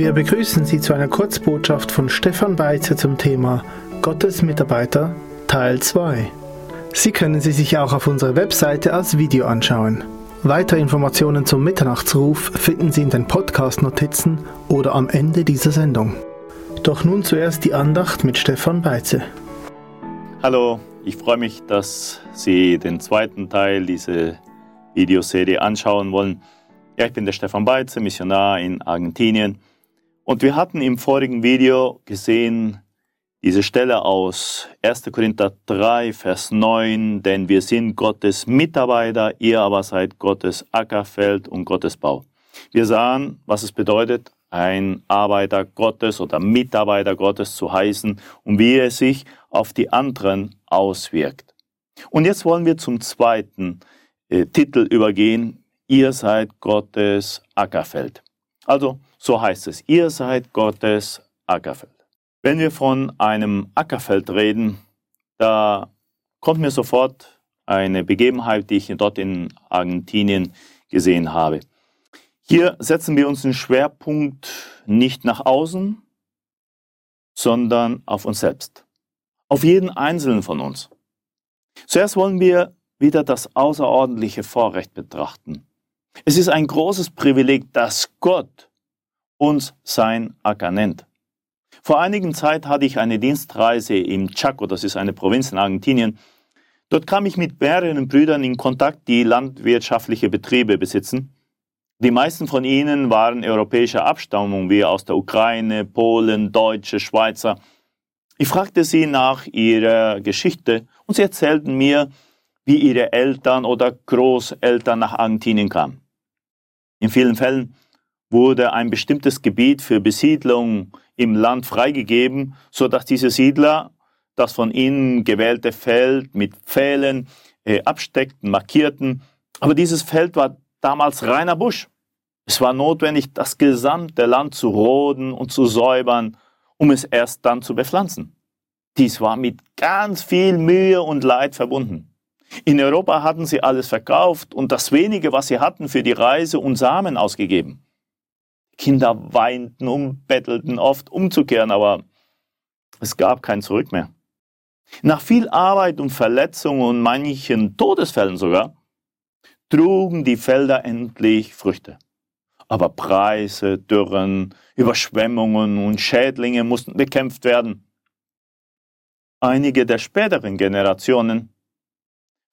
Wir begrüßen Sie zu einer Kurzbotschaft von Stefan Beize zum Thema Gottes Mitarbeiter Teil 2. Sie können sie sich auch auf unserer Webseite als Video anschauen. Weitere Informationen zum Mitternachtsruf finden Sie in den Podcast-Notizen oder am Ende dieser Sendung. Doch nun zuerst die Andacht mit Stefan Beize. Hallo, ich freue mich, dass Sie den zweiten Teil dieser Videoserie anschauen wollen. Ja, ich bin der Stefan Beize, Missionar in Argentinien. Und wir hatten im vorigen Video gesehen, diese Stelle aus 1. Korinther 3, Vers 9, denn wir sind Gottes Mitarbeiter, ihr aber seid Gottes Ackerfeld und Gottes Bau. Wir sahen, was es bedeutet, ein Arbeiter Gottes oder Mitarbeiter Gottes zu heißen und wie er sich auf die anderen auswirkt. Und jetzt wollen wir zum zweiten äh, Titel übergehen. Ihr seid Gottes Ackerfeld. Also, so heißt es, ihr seid Gottes Ackerfeld. Wenn wir von einem Ackerfeld reden, da kommt mir sofort eine Begebenheit, die ich dort in Argentinien gesehen habe. Hier setzen wir uns den Schwerpunkt nicht nach außen, sondern auf uns selbst. Auf jeden Einzelnen von uns. Zuerst wollen wir wieder das außerordentliche Vorrecht betrachten. Es ist ein großes Privileg, dass Gott uns sein Acker nennt. Vor einigen Zeit hatte ich eine Dienstreise im Chaco, das ist eine Provinz in Argentinien. Dort kam ich mit mehreren Brüdern in Kontakt, die landwirtschaftliche Betriebe besitzen. Die meisten von ihnen waren europäischer Abstammung, wie aus der Ukraine, Polen, Deutsche, Schweizer. Ich fragte sie nach ihrer Geschichte und sie erzählten mir, wie ihre Eltern oder Großeltern nach Argentinien kamen. In vielen Fällen wurde ein bestimmtes Gebiet für Besiedlung im Land freigegeben, so dass diese Siedler das von ihnen gewählte Feld mit Pfählen äh, absteckten, markierten. Aber dieses Feld war damals reiner Busch. Es war notwendig, das gesamte Land zu roden und zu säubern, um es erst dann zu bepflanzen. Dies war mit ganz viel Mühe und Leid verbunden. In Europa hatten sie alles verkauft und das wenige, was sie hatten, für die Reise und Samen ausgegeben. Kinder weinten und bettelten oft umzukehren, aber es gab kein Zurück mehr. Nach viel Arbeit und Verletzungen und manchen Todesfällen sogar, trugen die Felder endlich Früchte. Aber Preise, Dürren, Überschwemmungen und Schädlinge mussten bekämpft werden. Einige der späteren Generationen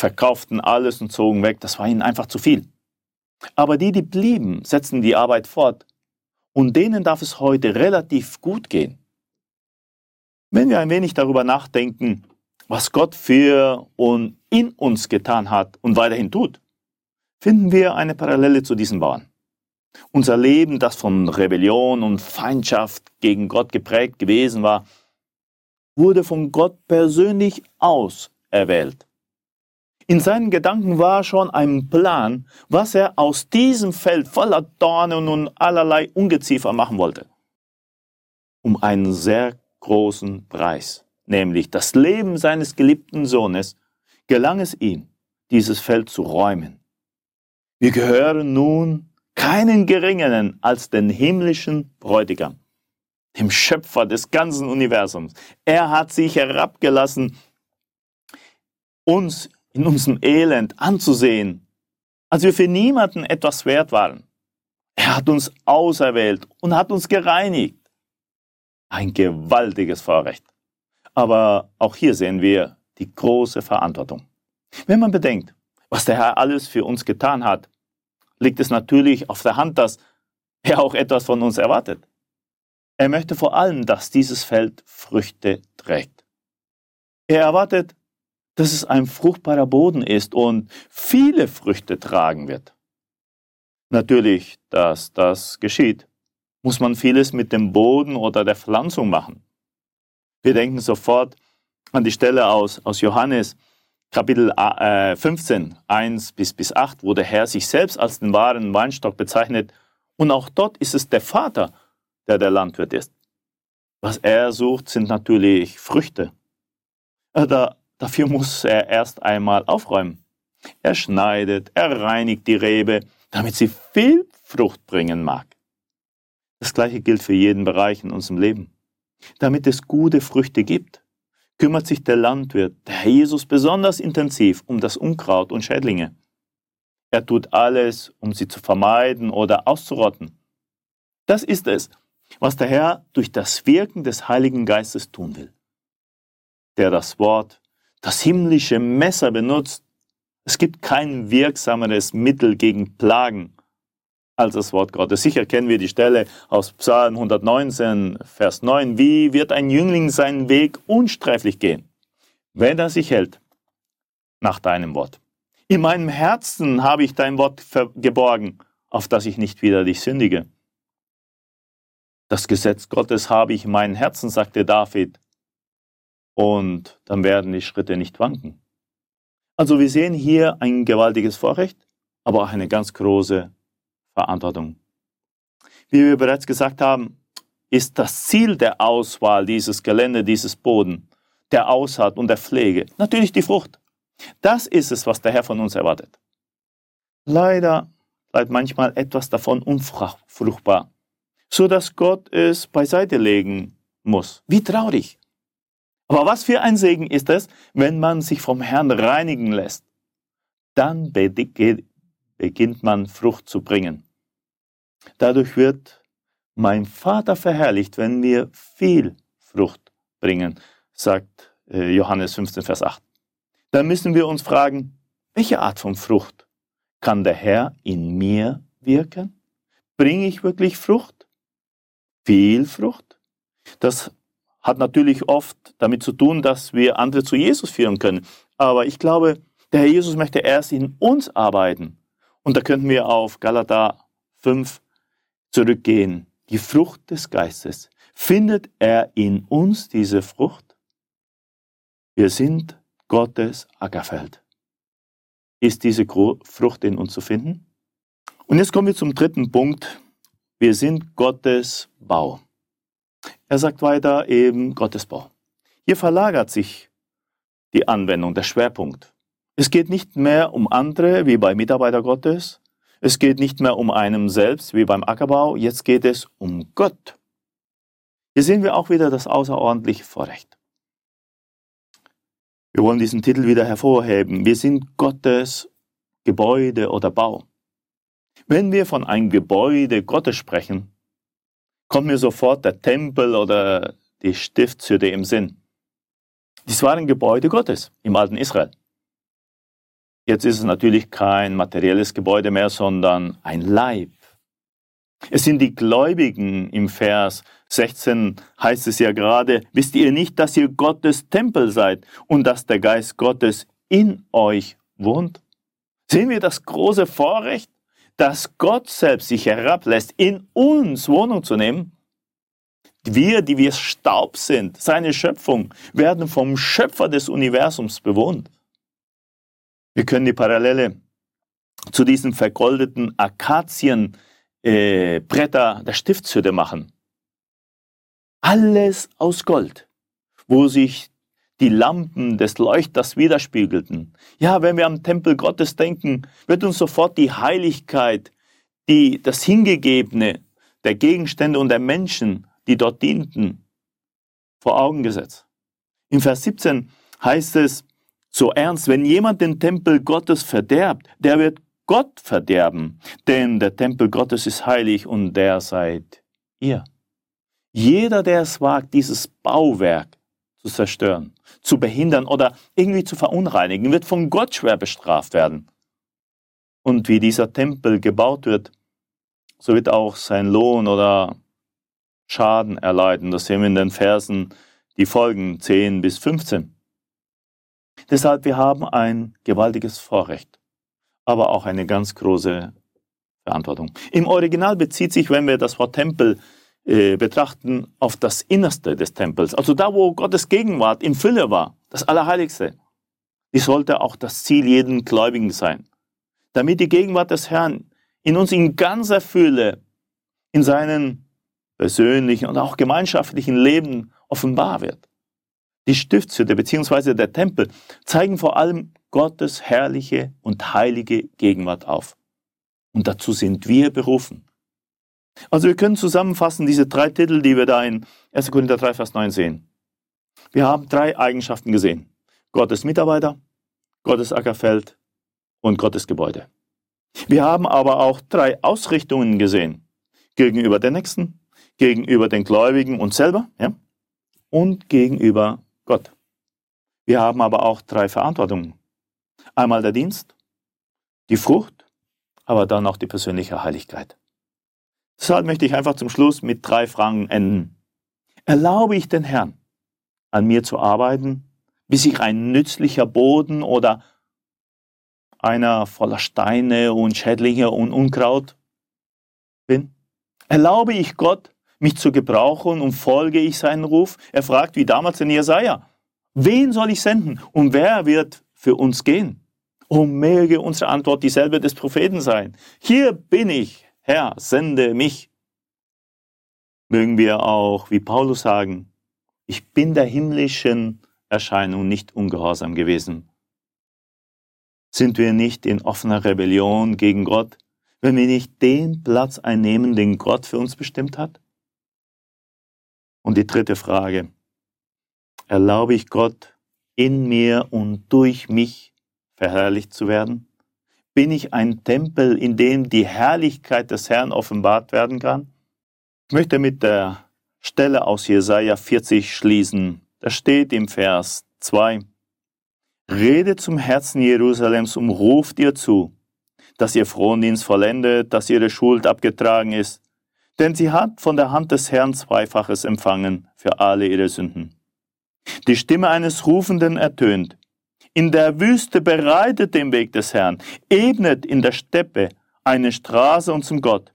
verkauften alles und zogen weg, das war ihnen einfach zu viel. Aber die, die blieben, setzten die Arbeit fort und denen darf es heute relativ gut gehen. Wenn wir ein wenig darüber nachdenken, was Gott für und in uns getan hat und weiterhin tut, finden wir eine Parallele zu diesen Bauern. Unser Leben, das von Rebellion und Feindschaft gegen Gott geprägt gewesen war, wurde von Gott persönlich auserwählt. In seinen Gedanken war schon ein Plan, was er aus diesem Feld voller Dornen und allerlei Ungeziefer machen wollte. Um einen sehr großen Preis, nämlich das Leben seines geliebten Sohnes, gelang es ihm, dieses Feld zu räumen. Wir gehören nun keinen geringeren als den himmlischen Bräutigam, dem Schöpfer des ganzen Universums. Er hat sich herabgelassen, uns in unserem Elend anzusehen, als wir für niemanden etwas wert waren. Er hat uns auserwählt und hat uns gereinigt. Ein gewaltiges Vorrecht. Aber auch hier sehen wir die große Verantwortung. Wenn man bedenkt, was der Herr alles für uns getan hat, liegt es natürlich auf der Hand, dass er auch etwas von uns erwartet. Er möchte vor allem, dass dieses Feld Früchte trägt. Er erwartet, dass es ein fruchtbarer Boden ist und viele Früchte tragen wird. Natürlich, dass das geschieht, muss man vieles mit dem Boden oder der Pflanzung machen. Wir denken sofort an die Stelle aus, aus Johannes Kapitel 15, äh, 1 bis, bis 8, wo der Herr sich selbst als den wahren Weinstock bezeichnet. Und auch dort ist es der Vater, der der Landwirt ist. Was er sucht, sind natürlich Früchte. Äh, da Dafür muss er erst einmal aufräumen. Er schneidet, er reinigt die Rebe, damit sie viel Frucht bringen mag. Das gleiche gilt für jeden Bereich in unserem Leben. Damit es gute Früchte gibt, kümmert sich der Landwirt, der Herr Jesus, besonders intensiv um das Unkraut und Schädlinge. Er tut alles, um sie zu vermeiden oder auszurotten. Das ist es, was der Herr durch das Wirken des Heiligen Geistes tun will. Der das Wort, das himmlische Messer benutzt. Es gibt kein wirksameres Mittel gegen Plagen als das Wort Gottes. Sicher kennen wir die Stelle aus Psalm 119, Vers 9. Wie wird ein Jüngling seinen Weg unsträflich gehen, wenn er sich hält nach deinem Wort? In meinem Herzen habe ich dein Wort geborgen, auf das ich nicht wieder dich sündige. Das Gesetz Gottes habe ich in meinem Herzen, sagte David, und dann werden die Schritte nicht wanken. Also wir sehen hier ein gewaltiges Vorrecht, aber auch eine ganz große Verantwortung. Wie wir bereits gesagt haben, ist das Ziel der Auswahl dieses Gelände, dieses Boden, der Aussaat und der Pflege natürlich die Frucht. Das ist es, was der Herr von uns erwartet. Leider bleibt manchmal etwas davon unfruchtbar, so dass Gott es beiseite legen muss. Wie traurig. Aber was für ein Segen ist es, wenn man sich vom Herrn reinigen lässt. Dann beginnt man Frucht zu bringen. Dadurch wird mein Vater verherrlicht, wenn wir viel Frucht bringen, sagt äh, Johannes 15, Vers 8. Dann müssen wir uns fragen, welche Art von Frucht kann der Herr in mir wirken? Bringe ich wirklich Frucht? Viel Frucht? Das hat natürlich oft damit zu tun, dass wir andere zu Jesus führen können. Aber ich glaube, der Herr Jesus möchte erst in uns arbeiten und da könnten wir auf Galater 5 zurückgehen. Die Frucht des Geistes. Findet er in uns diese Frucht? Wir sind Gottes Ackerfeld. Ist diese Frucht in uns zu finden? Und jetzt kommen wir zum dritten Punkt. Wir sind Gottes Bau. Er sagt weiter eben Gottes Bau. Hier verlagert sich die Anwendung, der Schwerpunkt. Es geht nicht mehr um andere wie bei Mitarbeiter Gottes. Es geht nicht mehr um einen selbst wie beim Ackerbau. Jetzt geht es um Gott. Hier sehen wir auch wieder das außerordentliche Vorrecht. Wir wollen diesen Titel wieder hervorheben. Wir sind Gottes Gebäude oder Bau. Wenn wir von einem Gebäude Gottes sprechen, kommt mir sofort der Tempel oder die Stiftshütte im Sinn. Dies waren Gebäude Gottes im alten Israel. Jetzt ist es natürlich kein materielles Gebäude mehr, sondern ein Leib. Es sind die Gläubigen im Vers 16 heißt es ja gerade, wisst ihr nicht, dass ihr Gottes Tempel seid und dass der Geist Gottes in euch wohnt? Sehen wir das große Vorrecht, dass Gott selbst sich herablässt, in uns Wohnung zu nehmen? Wir, die wir Staub sind, seine Schöpfung, werden vom Schöpfer des Universums bewohnt. Wir können die Parallele zu diesen vergoldeten Akazienbretter äh, der Stiftshütte machen. Alles aus Gold, wo sich die Lampen des Leuchters widerspiegelten. Ja, wenn wir am Tempel Gottes denken, wird uns sofort die Heiligkeit, die, das Hingegebene der Gegenstände und der Menschen, die dort dienten, vor Augen gesetzt. Im Vers 17 heißt es, so ernst, wenn jemand den Tempel Gottes verderbt, der wird Gott verderben, denn der Tempel Gottes ist heilig und der seid ihr. Jeder, der es wagt, dieses Bauwerk zu zerstören, zu behindern oder irgendwie zu verunreinigen, wird von Gott schwer bestraft werden. Und wie dieser Tempel gebaut wird, so wird auch sein Lohn oder Schaden erleiden. Das sehen wir in den Versen, die folgen 10 bis 15. Deshalb, wir haben ein gewaltiges Vorrecht, aber auch eine ganz große Verantwortung. Im Original bezieht sich, wenn wir das Wort Tempel äh, betrachten, auf das Innerste des Tempels, also da, wo Gottes Gegenwart in Fülle war, das Allerheiligste. Dies sollte auch das Ziel jeden Gläubigen sein, damit die Gegenwart des Herrn in uns in ganzer Fülle, in seinem persönlichen und auch gemeinschaftlichen Leben offenbar wird. Die Stiftshütte bzw. der Tempel zeigen vor allem Gottes herrliche und heilige Gegenwart auf. Und dazu sind wir berufen. Also wir können zusammenfassen diese drei Titel, die wir da in 1. Korinther 3, Vers 9 sehen. Wir haben drei Eigenschaften gesehen. Gottes Mitarbeiter, Gottes Ackerfeld und Gottes Gebäude. Wir haben aber auch drei Ausrichtungen gesehen. Gegenüber den Nächsten, gegenüber den Gläubigen und selber ja, und gegenüber Gott. Wir haben aber auch drei Verantwortungen. Einmal der Dienst, die Frucht, aber dann auch die persönliche Heiligkeit. Deshalb möchte ich einfach zum Schluss mit drei Fragen enden. Erlaube ich den Herrn, an mir zu arbeiten, bis ich ein nützlicher Boden oder einer voller Steine und Schädlinge und Unkraut bin? Erlaube ich Gott, mich zu gebrauchen und folge ich seinen Ruf? Er fragt wie damals in Jesaja, wen soll ich senden und wer wird für uns gehen? Oh, möge unsere Antwort dieselbe des Propheten sein. Hier bin ich, Herr, sende mich. Mögen wir auch wie Paulus sagen, ich bin der himmlischen Erscheinung nicht ungehorsam gewesen. Sind wir nicht in offener Rebellion gegen Gott, wenn wir nicht den Platz einnehmen, den Gott für uns bestimmt hat? Und die dritte Frage. Erlaube ich Gott, in mir und durch mich verherrlicht zu werden? Bin ich ein Tempel, in dem die Herrlichkeit des Herrn offenbart werden kann? Ich möchte mit der Stelle aus Jesaja 40 schließen. Da steht im Vers 2, Rede zum Herzen Jerusalems und ruft ihr zu, dass ihr Frondienst vollendet, dass ihre Schuld abgetragen ist. Denn sie hat von der Hand des Herrn Zweifaches empfangen für alle ihre Sünden. Die Stimme eines Rufenden ertönt. In der Wüste bereitet den Weg des Herrn, ebnet in der Steppe eine Straße unserem Gott.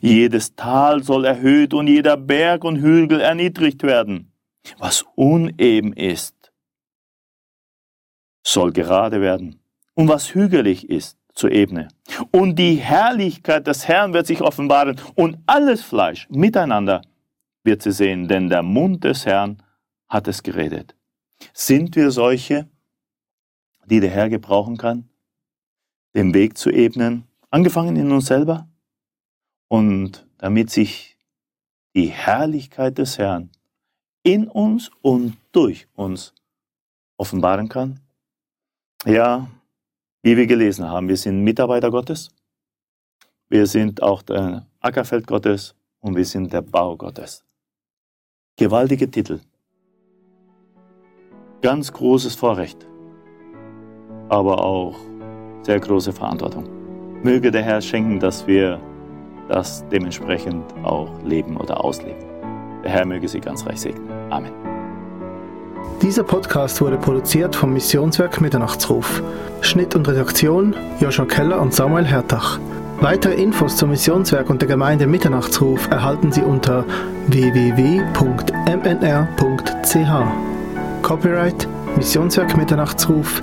Jedes Tal soll erhöht und jeder Berg und Hügel erniedrigt werden. Was uneben ist, soll gerade werden. Und was hügelig ist, zur Ebene. Und die Herrlichkeit des Herrn wird sich offenbaren und alles Fleisch miteinander wird sie sehen, denn der Mund des Herrn hat es geredet. Sind wir solche, die der Herr gebrauchen kann, den Weg zu ebnen, angefangen in uns selber und damit sich die Herrlichkeit des Herrn in uns und durch uns offenbaren kann? Ja, wie wir gelesen haben, wir sind Mitarbeiter Gottes, wir sind auch der Ackerfeld Gottes und wir sind der Bau Gottes. Gewaltige Titel. Ganz großes Vorrecht, aber auch sehr große Verantwortung. Möge der Herr schenken, dass wir das dementsprechend auch leben oder ausleben. Der Herr möge Sie ganz reich segnen. Amen. Dieser Podcast wurde produziert vom Missionswerk Mitternachtsruf. Schnitt und Redaktion Joshua Keller und Samuel Hertach. Weitere Infos zum Missionswerk und der Gemeinde Mitternachtsruf erhalten Sie unter www.mnr.ch. Copyright Missionswerk Mitternachtsruf,